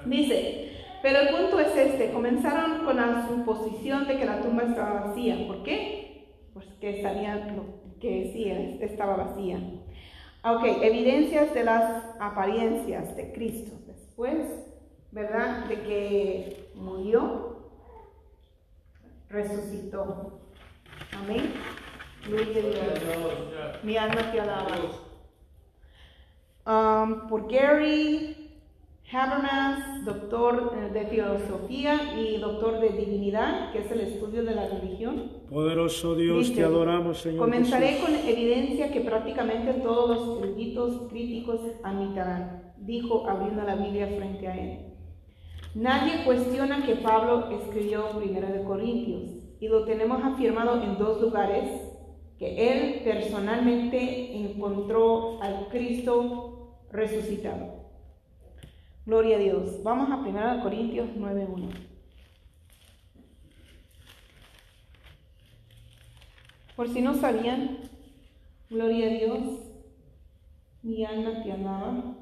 Dice, pero el punto es este, comenzaron con la suposición de que la tumba estaba vacía. ¿Por qué? Pues que sabían lo que sí estaba vacía. Ok, evidencias de las apariencias de Cristo. Después, ¿verdad? De que murió, resucitó. Amén. Gloria a Dios. Mi alma te alaba. Um, por Gary Habermas, doctor eh, de filosofía y doctor de divinidad, que es el estudio de la religión. Poderoso Dios, Dice, te adoramos, Señor. Comenzaré Jesús. con evidencia que prácticamente todos los eruditos críticos admitirán, dijo abriendo la Biblia frente a él. Nadie cuestiona que Pablo escribió Primera de Corintios y lo tenemos afirmado en dos lugares que él personalmente encontró al Cristo resucitado. Gloria a Dios. Vamos a 1 Corintios 9.1. Por si no sabían, gloria a Dios, mi alma te amaba.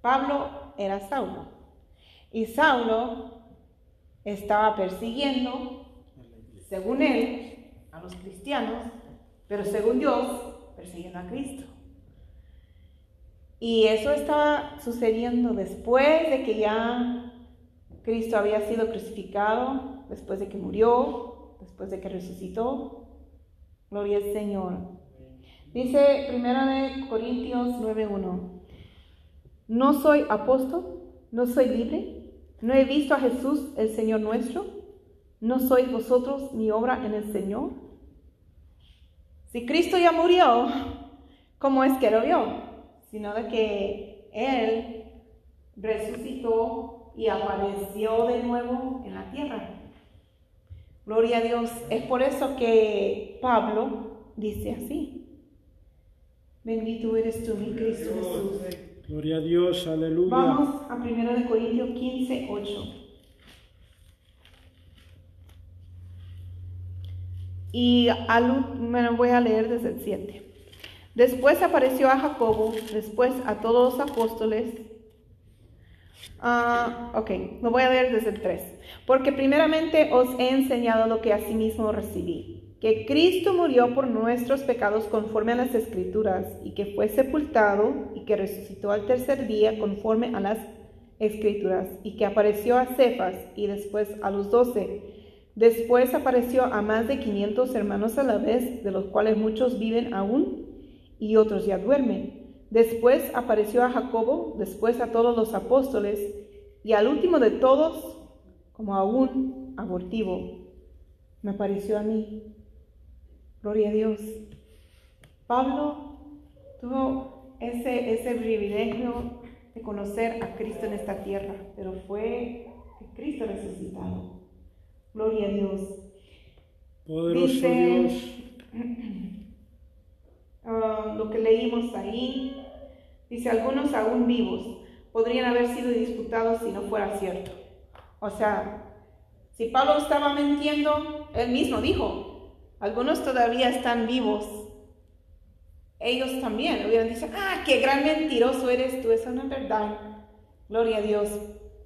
Pablo era Saulo y Saulo estaba persiguiendo, según él, a los cristianos, pero según Dios, persiguiendo a Cristo. Y eso estaba sucediendo después de que ya Cristo había sido crucificado, después de que murió, después de que resucitó. Gloria al Señor. Dice 1 de Corintios 9:1. No soy apóstol, no soy libre, no he visto a Jesús el Señor nuestro, no sois vosotros mi obra en el Señor. Si Cristo ya murió, ¿cómo es que lo vio? Sino de que Él resucitó y apareció de nuevo en la tierra. Gloria a Dios. Es por eso que Pablo dice así. Bendito eres tú, mi Cristo Jesús. Gloria a Dios, aleluya. Vamos a 1 de Corintios 15, 8. Y al, bueno, voy a leer desde el 7. Después apareció a Jacobo, después a todos los apóstoles. Ah, ok, lo voy a leer desde el 3. Porque primeramente os he enseñado lo que asimismo recibí, que Cristo murió por nuestros pecados conforme a las escrituras, y que fue sepultado, y que resucitó al tercer día conforme a las escrituras, y que apareció a Cefas y después a los doce. Después apareció a más de 500 hermanos a la vez, de los cuales muchos viven aún y otros ya duermen. Después apareció a Jacobo, después a todos los apóstoles, y al último de todos, como a un abortivo, me apareció a mí. Gloria a Dios. Pablo tuvo ese, ese privilegio de conocer a Cristo en esta tierra, pero fue Cristo resucitado. Gloria a Dios. Poderoso Dice, Dios. ah, lo que leímos ahí, dice, algunos aún vivos podrían haber sido disputados si no fuera cierto. O sea, si Pablo estaba mintiendo, él mismo dijo, algunos todavía están vivos. Ellos también hubieran dicho, ah, qué gran mentiroso eres tú, eso no es verdad. Gloria a Dios.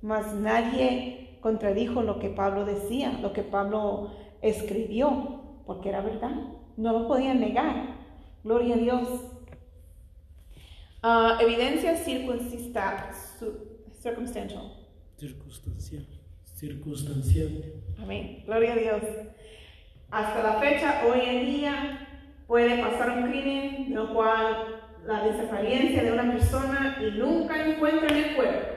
Mas nadie contradijo lo que Pablo decía, lo que Pablo escribió, porque era verdad. No lo podían negar. Gloria a Dios. Ah, evidencia circuncista, circumstantial. Circunstancial. Circunstancial. Amén. Gloria a Dios. Hasta la fecha, hoy en día, puede pasar un crimen, lo cual la desapariencia de una persona y nunca encuentran el cuerpo.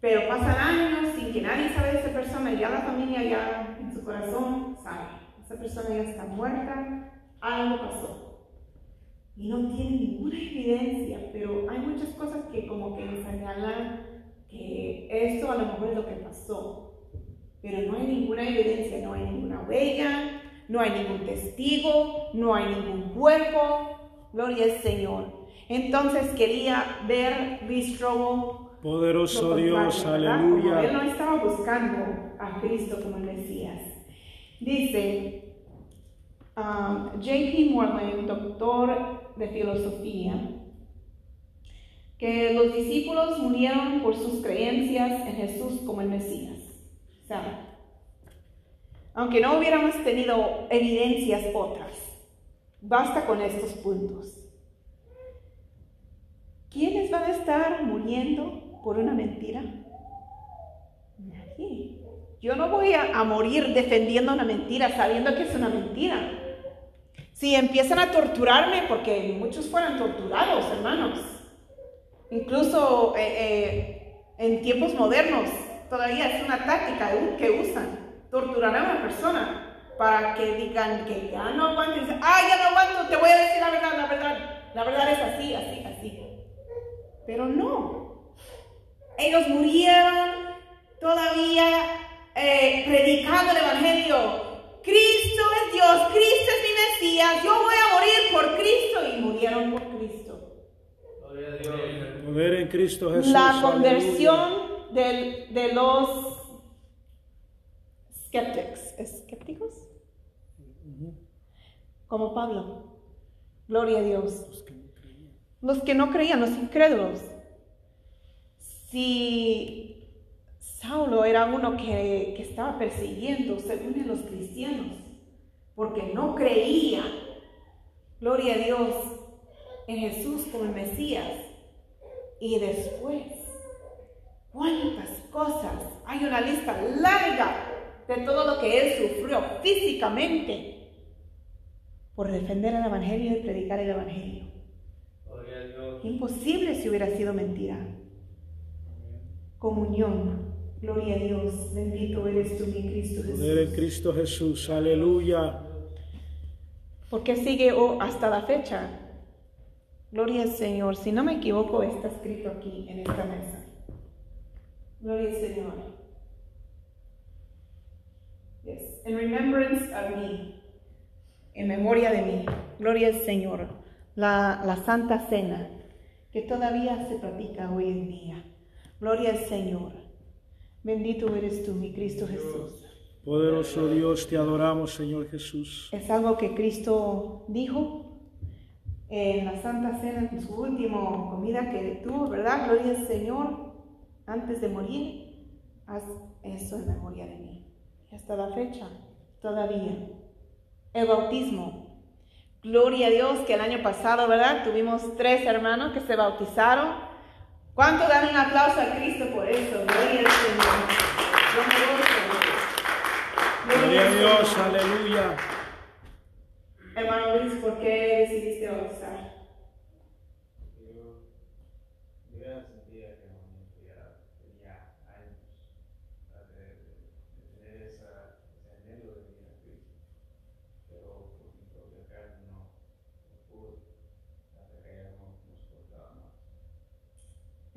Pero pasan años sin que nadie sabe de esa persona y ya la familia ya en su corazón sabe. Esa persona ya está muerta, algo pasó. Y no tiene ninguna evidencia, pero hay muchas cosas que como que señalan que esto a lo mejor es lo que pasó, pero no hay ninguna evidencia, no hay ninguna huella, no hay ningún testigo, no hay ningún cuerpo. Gloria al Señor. Entonces quería ver Bistrobo. Poderoso Dios, aleluya. él no estaba buscando a Cristo como el Mesías. Dice um, J.P. Moreland, doctor de filosofía, que los discípulos murieron por sus creencias en Jesús como el Mesías. aunque no hubiéramos tenido evidencias otras, basta con estos puntos. ¿Quiénes van a estar muriendo por una mentira? Yo no voy a, morir defendiendo una mentira sabiendo que es una mentira. Si empiezan a torturarme, porque muchos fueron torturados, hermanos, incluso eh, eh, en tiempos modernos, todavía es una táctica que usan, torturar a una persona para que digan que ya no aguanten, ah, ya no aguanto, te voy a decir la verdad, la verdad, la verdad es así, así, así. Pero no, ellos murieron todavía eh, predicando el Evangelio. Cristo es Dios, Cristo es mi Mesías, yo voy a morir por Cristo y murieron por Cristo. Poder en Cristo Jesús. La conversión de los skeptics, escépticos, como Pablo. Gloria a Dios. Los que no creían, los incrédulos. Si Saulo era uno que, que estaba persiguiendo, según los cristianos, porque no creía, gloria a Dios, en Jesús como el Mesías. Y después, cuántas cosas, hay una lista larga de todo lo que él sufrió físicamente por defender el Evangelio y predicar el Evangelio. Imposible si hubiera sido mentira. Comunión. Gloria a Dios. Bendito eres tú, mi Cristo Jesús. Eres Cristo Jesús. Aleluya. ¿Por qué sigue hasta la fecha? Gloria al Señor. Si no me equivoco, está escrito aquí en esta mesa. Gloria al Señor. Yes. In remembrance of me. En memoria de mí. Gloria al Señor. La, la Santa Cena que todavía se practica hoy en día. Gloria al Señor. Bendito eres tú, mi Cristo Jesús. Poderoso Dios, te adoramos, Señor Jesús. Es algo que Cristo dijo en la Santa Cena, en su última comida que tuvo, ¿verdad? Gloria al Señor. Antes de morir, haz eso en memoria de mí. Hasta la fecha, todavía. El bautismo Gloria a Dios que el año pasado, ¿verdad? Tuvimos tres hermanos que se bautizaron. ¿Cuánto dan un aplauso a Cristo por eso? Gloria al Señor. Gloria a Dios, aleluya. Hermano Luis, ¿por qué decidiste bautizar?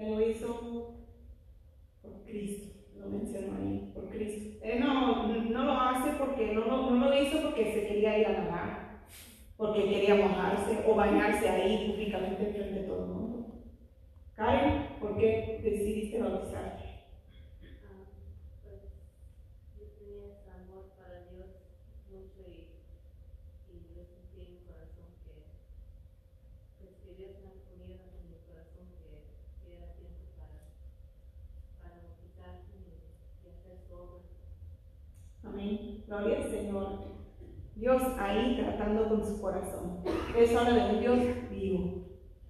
Él lo hizo por Cristo, lo mencionó ahí, por Cristo. Él no, no lo hace porque, no, no, no, lo hizo porque se quería ir a nadar, porque quería mojarse o bañarse ahí públicamente frente a todo el mundo. Karen, ¿por qué decidiste bautizarte? Gloria al Señor. Dios ahí tratando con su corazón. Es hora de un Dios vivo.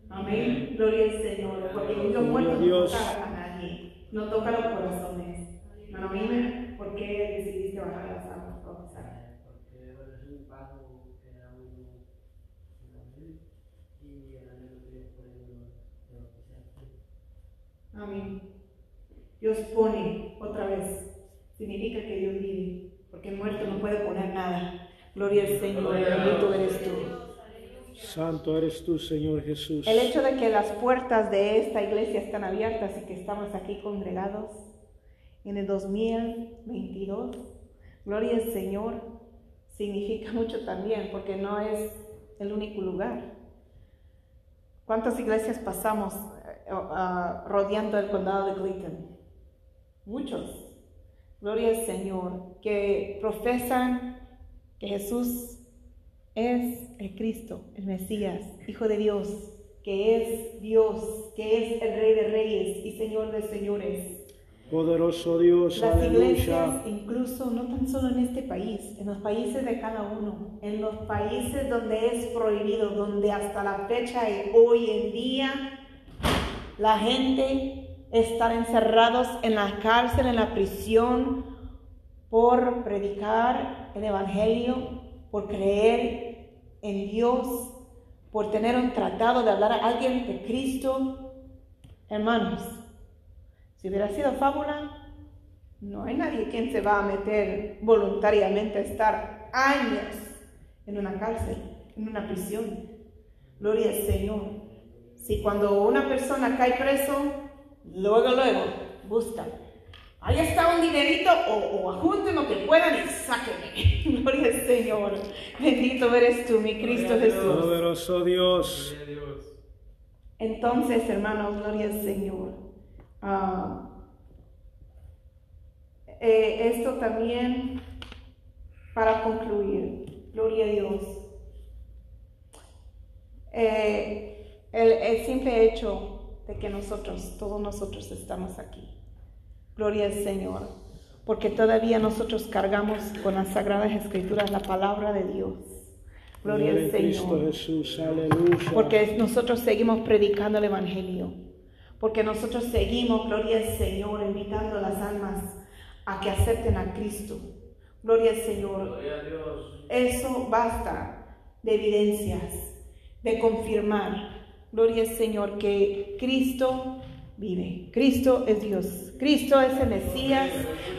Amén. Gloria al Señor. Porque un Dios muerto no toca a nadie. No toca los corazones. Hermano, dime por qué decidiste bajar las aguas. Porque es un pago que era muy y el anhelo que de Amén. Dios pone otra vez. Significa que Dios vive porque muerto no puede poner nada. Gloria al Señor, bendito eres tú. Santo eres tú, Señor Jesús. El hecho de que las puertas de esta iglesia están abiertas y que estamos aquí congregados en el 2022, gloria al Señor, significa mucho también porque no es el único lugar. ¿Cuántas iglesias pasamos eh, uh, rodeando el condado de Clinton? Muchos. Gloria al Señor, que profesan que Jesús es el Cristo, el Mesías, Hijo de Dios, que es Dios, que es el Rey de Reyes y Señor de Señores. Poderoso Dios, Las aleluya. iglesias, incluso no tan solo en este país, en los países de cada uno, en los países donde es prohibido, donde hasta la fecha y hoy en día la gente está encerrados en la cárcel, en la prisión, por predicar el Evangelio, por creer en Dios, por tener un tratado de hablar a alguien de Cristo. Hermanos, si hubiera sido fábula, no hay nadie quien se va a meter voluntariamente a estar años en una cárcel, en una prisión. Gloria al Señor. Si cuando una persona cae preso, luego, luego, buscan. Ahí está un dinerito o, o ajunten lo que puedan y sáquenme. Gloria al Señor. Bendito eres tú, mi Cristo Jesús. Poderoso Dios. Gloria a Dios. Entonces, hermanos, gloria al Señor. Ah, eh, esto también, para concluir, gloria a Dios. Eh, el, el simple hecho de que nosotros, todos nosotros estamos aquí. Gloria al Señor. Porque todavía nosotros cargamos con las sagradas escrituras la palabra de Dios. Gloria Gloria al Señor Jesús, aleluya. porque nosotros seguimos predicando el Evangelio, porque nosotros seguimos, gloria al Señor, invitando a las almas a que acepten a Cristo. Gloria al Señor. Gloria a Dios. Eso basta de evidencias, de confirmar, gloria al Señor, que Cristo vive. Cristo es Dios. Cristo es el Mesías.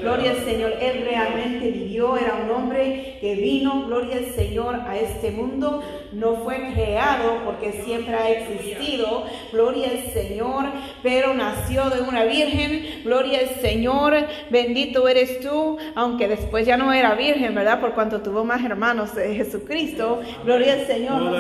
Gloria al Señor. Él realmente vivió. Era un hombre que vino, gloria al Señor, a este mundo. No fue creado porque siempre ha existido. Gloria al Señor. Pero nació de una virgen. Gloria al Señor. Bendito eres tú. Aunque después ya no era virgen, ¿verdad? Por cuanto tuvo más hermanos de Jesucristo. Gloria al Señor. No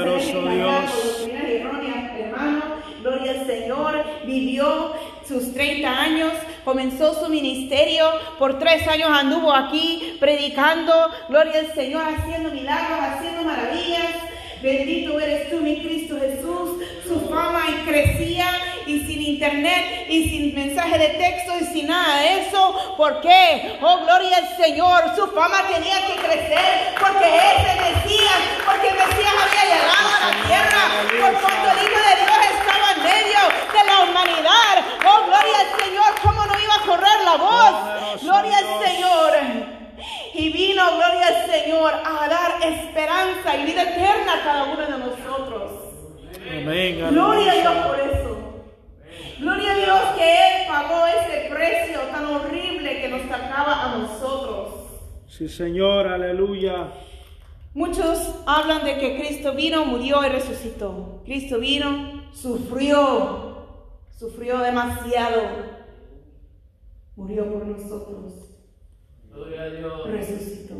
Gloria al Señor. Vivió sus 30 años, comenzó su ministerio, por tres años anduvo aquí predicando, gloria al Señor, haciendo milagros, haciendo maravillas. Bendito eres tú, mi Cristo Jesús. Su fama crecía y sin internet y sin mensaje de texto y sin nada de eso. ¿Por qué? Oh, gloria al Señor. Su fama tenía que crecer porque es el Mesías, porque el Mesías había llegado a la tierra. Por cuanto el Hijo de Dios estaba en medio de la humanidad. Oh, gloria al Señor. ¿Cómo no iba a correr la voz? Gloria al. Señor. Y vino, gloria al Señor, a dar esperanza y vida eterna a cada uno de nosotros. Amén, Gloria a Dios por eso. Gloria a Dios que Él pagó ese precio tan horrible que nos sacaba a nosotros. Sí, Señor, aleluya. Muchos hablan de que Cristo vino, murió y resucitó. Cristo vino, sufrió, sufrió demasiado, murió por nosotros, Gloria a Dios. resucitó.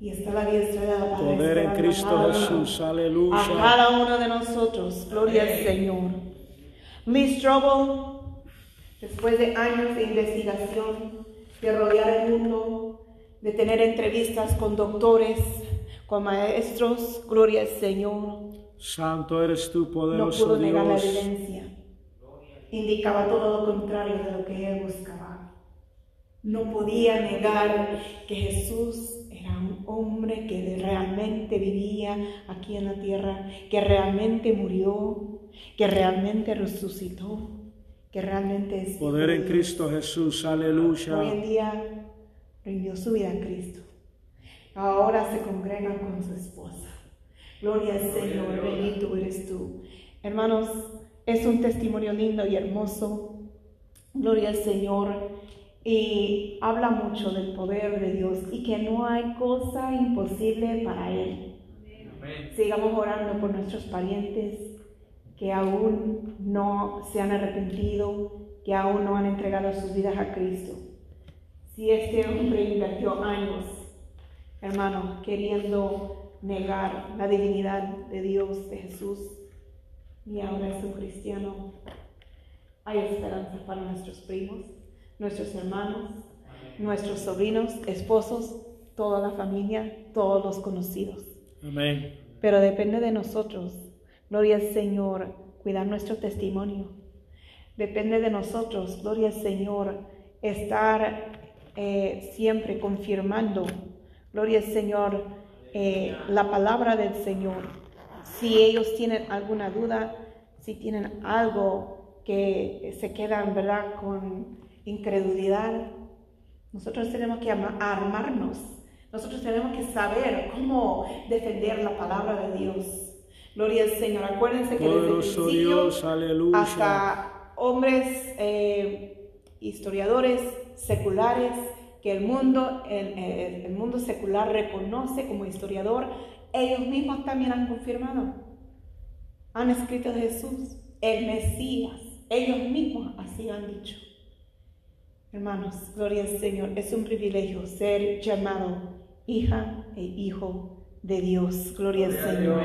Y está a la diestra de la Padre. Poder en a Cristo. Jesús, a aleluya. cada uno de nosotros. Gloria al Señor. Lee Strobel, después de años de investigación, de rodear el mundo, de tener entrevistas con doctores, con maestros, gloria al Señor, Santo eres tú, no poderoso pudo negar la evidencia. Indicaba todo lo contrario de lo que él buscaba. No podía negar que Jesús era un hombre que realmente vivía aquí en la tierra, que realmente murió, que realmente resucitó, que realmente es Poder en Cristo Jesús, Hoy en aleluya. día rindió su vida a Cristo. Ahora se congregan con su esposa. Gloria al Señor, bendito eres tú. Hermanos, es un testimonio lindo y hermoso. Gloria al Señor. Y habla mucho del poder de Dios y que no hay cosa imposible para Él. Amén. Sigamos orando por nuestros parientes que aún no se han arrepentido, que aún no han entregado sus vidas a Cristo. Si este hombre invirtió años, hermano, queriendo negar la divinidad de Dios, de Jesús, y ahora es un cristiano, hay esperanza para nuestros primos, nuestros hermanos, nuestros sobrinos, esposos, toda la familia, todos los conocidos. Amén. Pero depende de nosotros, gloria al Señor, cuidar nuestro testimonio. Depende de nosotros, gloria al Señor, estar eh, siempre confirmando, gloria al Señor, eh, la palabra del Señor. Si ellos tienen alguna duda, si tienen algo que se quedan, ¿verdad?, con incredulidad, nosotros tenemos que armarnos. Nosotros tenemos que saber cómo defender la palabra de Dios. Gloria al Señor. Acuérdense que desde el Dios, aleluya. hasta hombres eh, historiadores seculares que el mundo, el, el- el mundo secular reconoce como historiador, ellos mismos también han confirmado. Han escrito de Jesús, el Mesías. Ellos mismos así han dicho. Hermanos, gloria al Señor. Es un privilegio ser llamado hija e hijo de Dios. Gloria al Gloria a Señor.